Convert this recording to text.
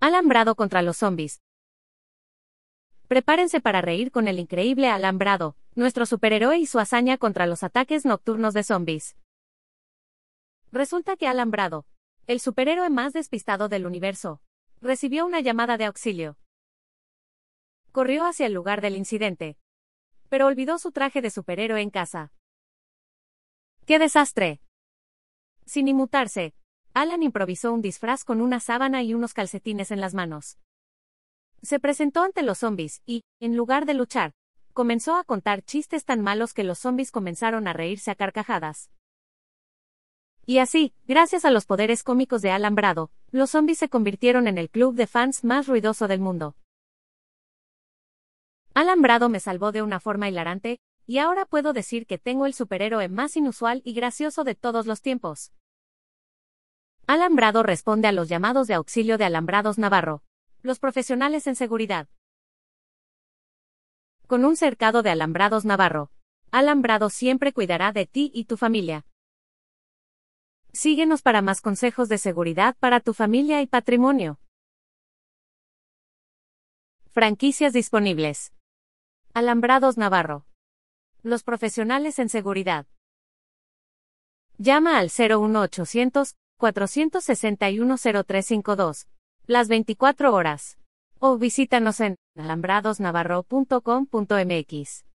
Alambrado contra los zombies. Prepárense para reír con el increíble Alambrado, nuestro superhéroe y su hazaña contra los ataques nocturnos de zombies. Resulta que Alambrado, el superhéroe más despistado del universo, recibió una llamada de auxilio. Corrió hacia el lugar del incidente. Pero olvidó su traje de superhéroe en casa. ¡Qué desastre! Sin inmutarse, Alan improvisó un disfraz con una sábana y unos calcetines en las manos. Se presentó ante los zombies y, en lugar de luchar, comenzó a contar chistes tan malos que los zombies comenzaron a reírse a carcajadas. Y así, gracias a los poderes cómicos de Alambrado, los zombies se convirtieron en el club de fans más ruidoso del mundo. Alambrado me salvó de una forma hilarante, y ahora puedo decir que tengo el superhéroe más inusual y gracioso de todos los tiempos. Alambrado responde a los llamados de auxilio de Alambrados Navarro, los profesionales en seguridad. Con un cercado de Alambrados Navarro, Alambrado siempre cuidará de ti y tu familia. Síguenos para más consejos de seguridad para tu familia y patrimonio. Franquicias disponibles. Alambrados Navarro. Los profesionales en seguridad. Llama al 01800 461 0352 las 24 horas. O visítanos en alambradosnavarro.com.mx.